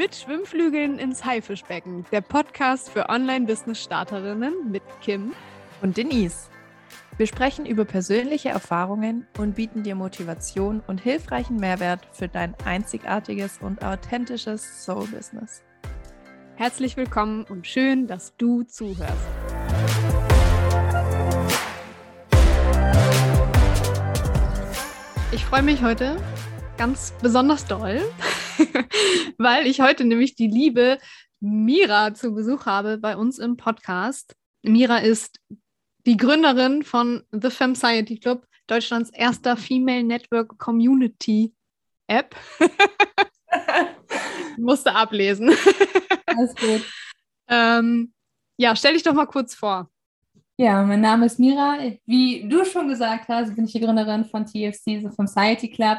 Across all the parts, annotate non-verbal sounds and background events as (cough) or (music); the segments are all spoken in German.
Mit Schwimmflügeln ins Haifischbecken, der Podcast für Online-Business-Starterinnen mit Kim und Denise. Wir sprechen über persönliche Erfahrungen und bieten dir Motivation und hilfreichen Mehrwert für dein einzigartiges und authentisches Soul-Business. Herzlich willkommen und schön, dass du zuhörst. Ich freue mich heute ganz besonders doll, (laughs) weil ich heute nämlich die liebe Mira zu Besuch habe bei uns im Podcast. Mira ist die Gründerin von The Femme Society Club, Deutschlands erster Female Network Community App. (laughs) Musste ablesen. (laughs) Alles gut. ähm, ja, stell dich doch mal kurz vor. Ja, mein Name ist Mira. Wie du schon gesagt hast, bin ich die Gründerin von TFC, The Society Club.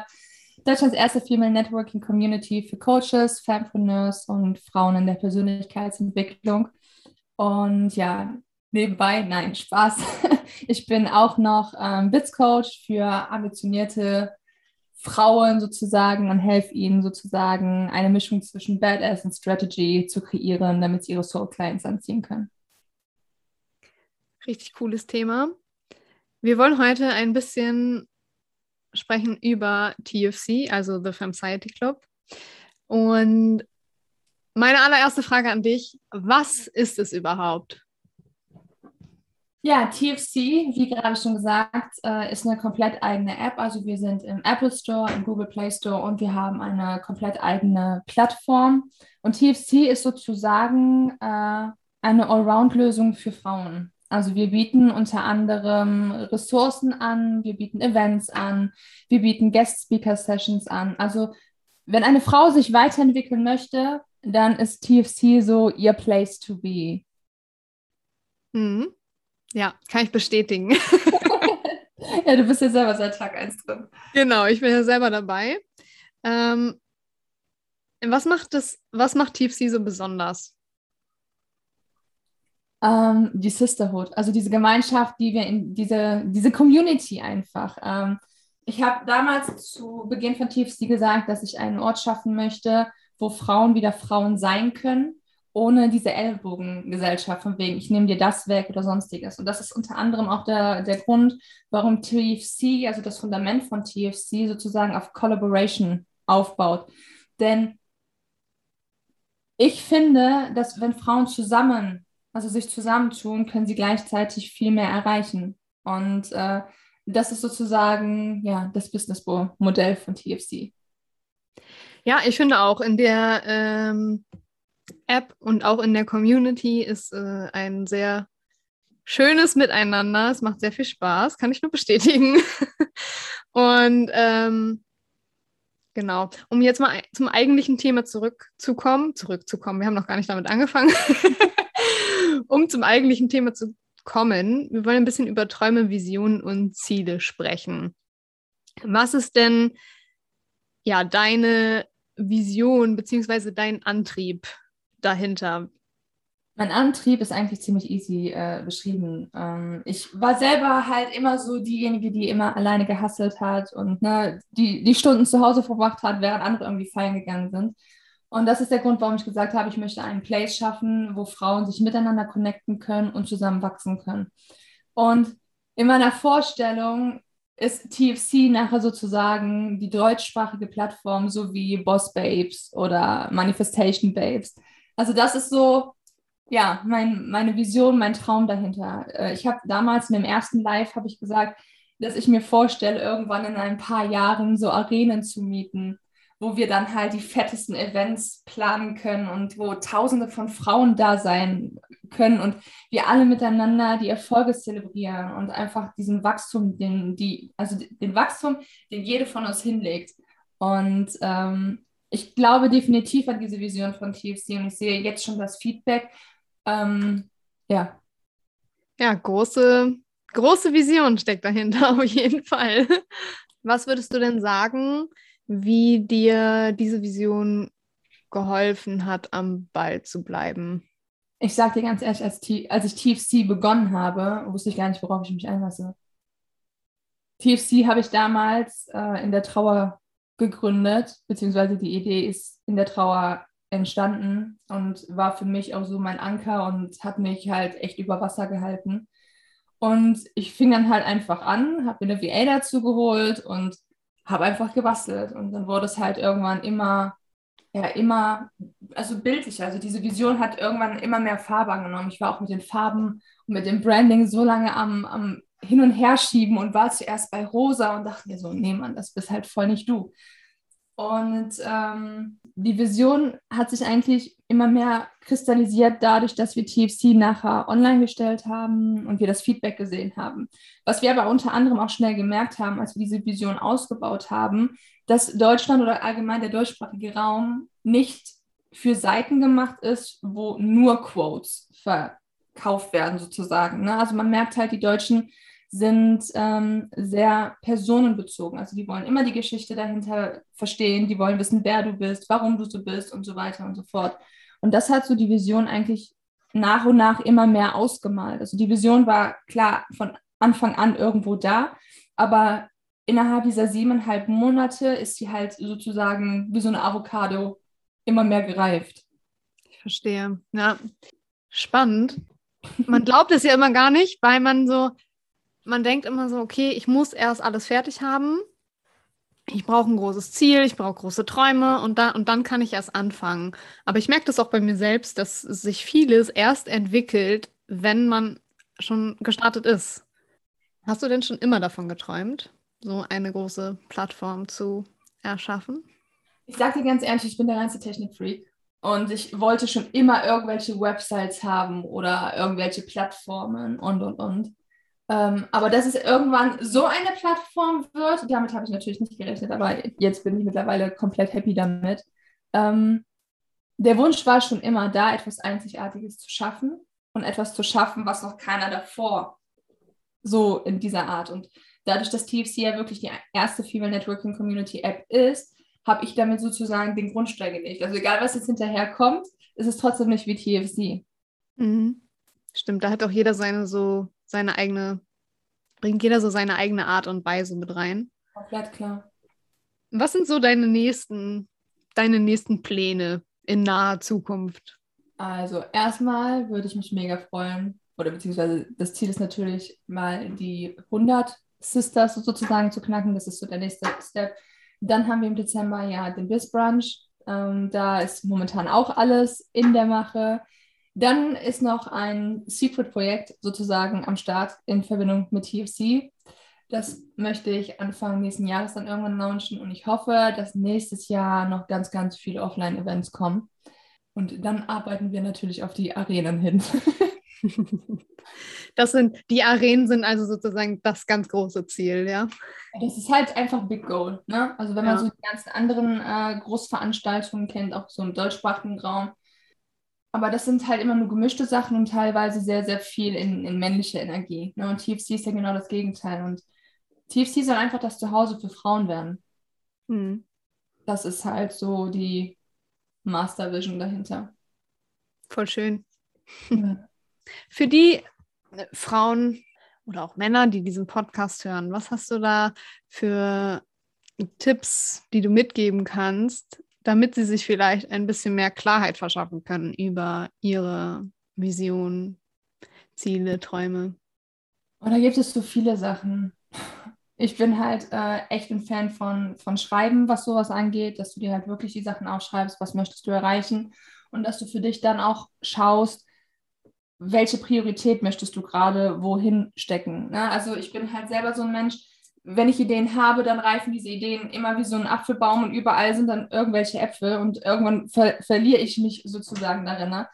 Deutschlands erste Female Networking Community für Coaches, Fempreneurs und Frauen in der Persönlichkeitsentwicklung. Und ja, nebenbei, nein, Spaß. (laughs) Ich bin auch noch ähm, Bits-Coach für ambitionierte Frauen sozusagen und helfe ihnen sozusagen eine Mischung zwischen Badass und Strategy zu kreieren, damit sie ihre Soul-Clients anziehen können. Richtig cooles Thema. Wir wollen heute ein bisschen sprechen über TFC, also The Society Club. Und meine allererste Frage an dich, was ist es überhaupt? Ja, TFC, wie gerade schon gesagt, äh, ist eine komplett eigene App. Also wir sind im Apple Store, im Google Play Store und wir haben eine komplett eigene Plattform. Und TFC ist sozusagen äh, eine Allround-Lösung für Frauen. Also wir bieten unter anderem Ressourcen an, wir bieten Events an, wir bieten Guest Speaker Sessions an. Also wenn eine Frau sich weiterentwickeln möchte, dann ist TFC so ihr Place to be. Mhm. Ja, kann ich bestätigen. (laughs) (laughs) ja, du bist ja selber seit Tag 1 drin. Genau, ich bin ja selber dabei. Ähm, was macht das, was macht TFC so besonders? Ähm, die Sisterhood, also diese Gemeinschaft, die wir in diese, diese Community einfach. Ähm, ich habe damals zu Beginn von TFC gesagt, dass ich einen Ort schaffen möchte, wo Frauen wieder Frauen sein können, ohne diese Ellbogengesellschaft, von wegen, ich nehme dir das weg oder sonstiges. Und das ist unter anderem auch der, der Grund, warum TFC, also das Fundament von TFC, sozusagen auf Collaboration aufbaut. Denn ich finde, dass wenn Frauen zusammen also sich zusammentun, können sie gleichzeitig viel mehr erreichen. Und äh, das ist sozusagen ja das Business-Modell von TFC. Ja, ich finde auch in der ähm, App und auch in der Community ist äh, ein sehr schönes Miteinander. Es macht sehr viel Spaß, kann ich nur bestätigen. (laughs) und ähm, genau, um jetzt mal zum eigentlichen Thema zurückzukommen, zurückzukommen, wir haben noch gar nicht damit angefangen. (laughs) um zum eigentlichen Thema zu kommen, wir wollen ein bisschen über Träume, Visionen und Ziele sprechen. Was ist denn ja deine Vision bzw. dein Antrieb dahinter? Mein Antrieb ist eigentlich ziemlich easy äh, beschrieben. Ähm, ich war selber halt immer so diejenige, die immer alleine gehasselt hat und ne, die, die Stunden zu Hause verbracht hat, während andere irgendwie feiern gegangen sind. Und das ist der Grund, warum ich gesagt habe, ich möchte einen Place schaffen, wo Frauen sich miteinander connecten können und zusammen wachsen können. Und in meiner Vorstellung ist TFC nachher sozusagen die deutschsprachige Plattform, so wie Boss Babes oder Manifestation Babes. Also das ist so, ja, mein, meine Vision, mein Traum dahinter. Äh, ich habe damals in dem ersten Live habe ich gesagt, dass ich mir vorstelle, irgendwann in ein paar Jahren so Arenen zu mieten wo wir dann halt die fettesten Events planen können und wo tausende von Frauen da sein können und wir alle miteinander die Erfolge zelebrieren und einfach diesen Wachstum, den die, also den Wachstum, den jede von uns hinlegt. Und ähm, ich glaube definitiv an diese Vision von TFC und ich sehe jetzt schon das Feedback. Ähm, ja. Ja, große, große Vision steckt dahinter, (laughs) auf jeden Fall. Was würdest du denn sagen, wie dir diese Vision geholfen hat, am Ball zu bleiben? Ich sage dir ganz ehrlich, als, als ich TFC begonnen habe, wusste ich gar nicht, worauf ich mich einlasse. TFC habe ich damals äh, in der Trauer gegründet, beziehungsweise die Idee ist in der Trauer entstanden und war für mich auch so mein Anker und hat mich halt echt über Wasser gehalten. Und ich fing dann halt einfach an, habe mir eine VA dazu geholt und habe einfach gebastelt. Und dann wurde es halt irgendwann immer, ja, immer, also bildlicher. Also diese Vision hat irgendwann immer mehr Farbe angenommen. Ich war auch mit den Farben und mit dem Branding so lange am, am Hin- und Herschieben und war zuerst bei Rosa und dachte mir so, nee, Mann, das bist halt voll nicht du. Und ähm, die Vision hat sich eigentlich immer mehr kristallisiert dadurch, dass wir TFC nachher online gestellt haben und wir das Feedback gesehen haben. Was wir aber unter anderem auch schnell gemerkt haben, als wir diese Vision ausgebaut haben, dass Deutschland oder allgemein der deutschsprachige Raum nicht für Seiten gemacht ist, wo nur Quotes verkauft werden sozusagen. Ne? Also man merkt halt, die Deutschen sind ähm, sehr personenbezogen. Also die wollen immer die Geschichte dahinter verstehen, die wollen wissen, wer du bist, warum du so bist und so weiter und so fort. Und das hat so die Vision eigentlich nach und nach immer mehr ausgemalt. Also die Vision war klar von Anfang an irgendwo da, aber innerhalb dieser siebeneinhalb Monate ist sie halt sozusagen wie so eine Avocado immer mehr gereift. Ich verstehe. Ja, spannend. Man glaubt es ja immer gar nicht, weil man so, man denkt immer so, okay, ich muss erst alles fertig haben. Ich brauche ein großes Ziel, ich brauche große Träume und, da, und dann kann ich erst anfangen. Aber ich merke das auch bei mir selbst, dass sich vieles erst entwickelt, wenn man schon gestartet ist. Hast du denn schon immer davon geträumt, so eine große Plattform zu erschaffen? Ich sage dir ganz ehrlich, ich bin der reinste Technikfreak. Und ich wollte schon immer irgendwelche Websites haben oder irgendwelche Plattformen und, und, und. Ähm, aber dass es irgendwann so eine Plattform wird, damit habe ich natürlich nicht gerechnet, aber jetzt bin ich mittlerweile komplett happy damit. Ähm, der Wunsch war schon immer da, etwas Einzigartiges zu schaffen und etwas zu schaffen, was noch keiner davor so in dieser Art. Und dadurch, dass TFC ja wirklich die erste Female Networking Community App ist, habe ich damit sozusagen den Grundstein gelegt. Also egal, was jetzt hinterher kommt, ist es trotzdem nicht wie TFC. Mhm. Stimmt, da hat auch jeder seine so seine eigene, bringt jeder so seine eigene Art und Weise mit rein. Komplett klar. Was sind so deine nächsten, deine nächsten Pläne in naher Zukunft? Also erstmal würde ich mich mega freuen, oder beziehungsweise das Ziel ist natürlich mal die 100 Sisters sozusagen zu knacken. Das ist so der nächste Step. Dann haben wir im Dezember ja den Biz Brunch. Ähm, da ist momentan auch alles in der Mache. Dann ist noch ein Secret-Projekt sozusagen am Start in Verbindung mit TFC. Das möchte ich Anfang nächsten Jahres dann irgendwann launchen und ich hoffe, dass nächstes Jahr noch ganz, ganz viele Offline-Events kommen. Und dann arbeiten wir natürlich auf die Arenen hin. (laughs) Das sind, die Arenen sind also sozusagen das ganz große Ziel, ja. Das ist halt einfach Big Goal. Ne? Also wenn man ja. so die ganzen anderen äh, Großveranstaltungen kennt, auch so im deutschsprachigen Raum, aber das sind halt immer nur gemischte Sachen und teilweise sehr, sehr viel in, in männliche Energie. Ne? Und TFC ist ja genau das Gegenteil. Und TFC soll einfach das Zuhause für Frauen werden. Mhm. Das ist halt so die Master Vision dahinter. Voll schön. Ja. (laughs) Für die äh, Frauen oder auch Männer, die diesen Podcast hören, was hast du da für Tipps, die du mitgeben kannst, damit sie sich vielleicht ein bisschen mehr Klarheit verschaffen können über ihre Vision, Ziele, Träume? Und da gibt es so viele Sachen. Ich bin halt äh, echt ein Fan von, von Schreiben, was sowas angeht, dass du dir halt wirklich die Sachen aufschreibst, was möchtest du erreichen und dass du für dich dann auch schaust, welche Priorität möchtest du gerade wohin stecken. Ne? Also ich bin halt selber so ein Mensch, wenn ich Ideen habe, dann reifen diese Ideen immer wie so ein Apfelbaum und überall sind dann irgendwelche Äpfel und irgendwann ver verliere ich mich sozusagen darin. Ne?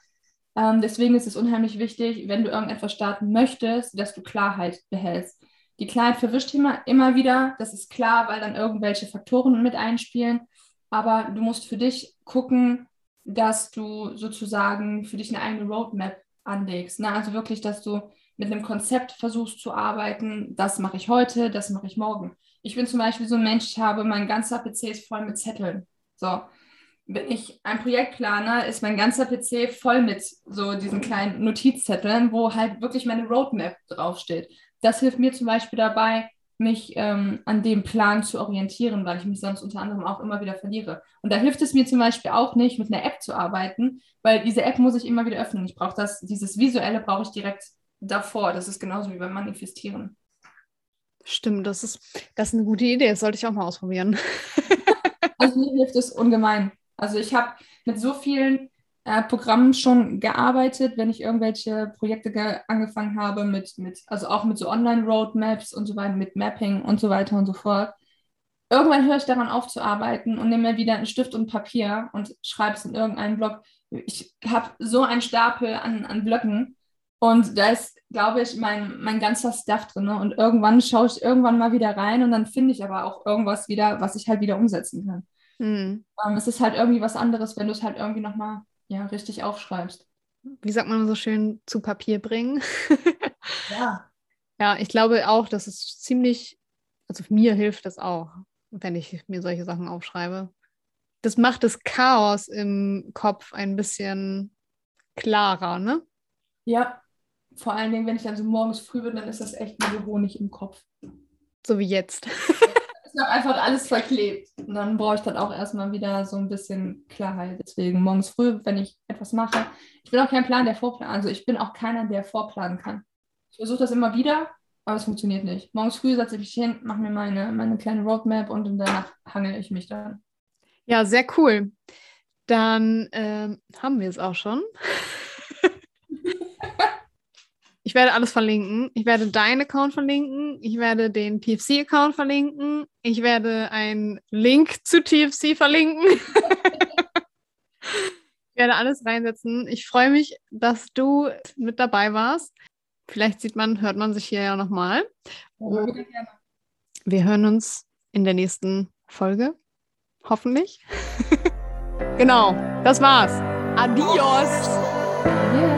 Ähm, deswegen ist es unheimlich wichtig, wenn du irgendetwas starten möchtest, dass du Klarheit behältst. Die Klarheit verwischt immer, immer wieder, das ist klar, weil dann irgendwelche Faktoren mit einspielen. Aber du musst für dich gucken, dass du sozusagen für dich eine eigene Roadmap anlegst. Ne? Also wirklich, dass du mit einem Konzept versuchst zu arbeiten, das mache ich heute, das mache ich morgen. Ich bin zum Beispiel so ein Mensch, ich habe mein ganzer PC voll mit Zetteln. So, wenn ich ein Projekt plane, ist mein ganzer PC voll mit so diesen kleinen Notizzetteln, wo halt wirklich meine Roadmap draufsteht. Das hilft mir zum Beispiel dabei, mich ähm, an dem Plan zu orientieren, weil ich mich sonst unter anderem auch immer wieder verliere. Und da hilft es mir zum Beispiel auch nicht, mit einer App zu arbeiten, weil diese App muss ich immer wieder öffnen. Ich brauche das, dieses Visuelle brauche ich direkt davor. Das ist genauso wie beim Manifestieren. Stimmt, das ist, das ist eine gute Idee. Das sollte ich auch mal ausprobieren. (laughs) also mir hilft es ungemein. Also ich habe mit so vielen äh, Programmen schon gearbeitet, wenn ich irgendwelche Projekte ge angefangen habe, mit, mit, also auch mit so Online-Roadmaps und so weiter, mit Mapping und so weiter und so fort. Irgendwann höre ich daran auf zu arbeiten und nehme mir wieder einen Stift und Papier und schreibe es in irgendeinen Blog. Ich habe so einen Stapel an, an Blöcken und da ist, glaube ich, mein, mein ganzer Stuff drin. Ne? Und irgendwann schaue ich irgendwann mal wieder rein und dann finde ich aber auch irgendwas wieder, was ich halt wieder umsetzen kann. Mhm. Ähm, es ist halt irgendwie was anderes, wenn du es halt irgendwie nochmal ja, richtig aufschreibst. Wie sagt man so schön, zu Papier bringen? (laughs) ja. Ja, ich glaube auch, dass es ziemlich, also mir hilft das auch, wenn ich mir solche Sachen aufschreibe. Das macht das Chaos im Kopf ein bisschen klarer, ne? Ja, vor allen Dingen, wenn ich dann so morgens früh bin, dann ist das echt wie so Honig im Kopf. So wie jetzt. (laughs) ist noch einfach alles verklebt. Und dann brauche ich dann auch erstmal wieder so ein bisschen Klarheit. Deswegen morgens früh, wenn ich etwas mache, ich bin auch kein Plan, der vorplanen. Also ich bin auch keiner, der vorplanen kann. Ich versuche das immer wieder, aber es funktioniert nicht. Morgens früh setze ich mich hin, mache mir meine, meine kleine Roadmap und danach hangel ich mich dann. Ja, sehr cool. Dann ähm, haben wir es auch schon. Ich werde alles verlinken. Ich werde deinen Account verlinken. Ich werde den TFC-Account verlinken. Ich werde einen Link zu TFC verlinken. (laughs) ich werde alles reinsetzen. Ich freue mich, dass du mit dabei warst. Vielleicht sieht man, hört man sich hier ja nochmal. Wir hören uns in der nächsten Folge. Hoffentlich. (laughs) genau, das war's. Adios. Yeah.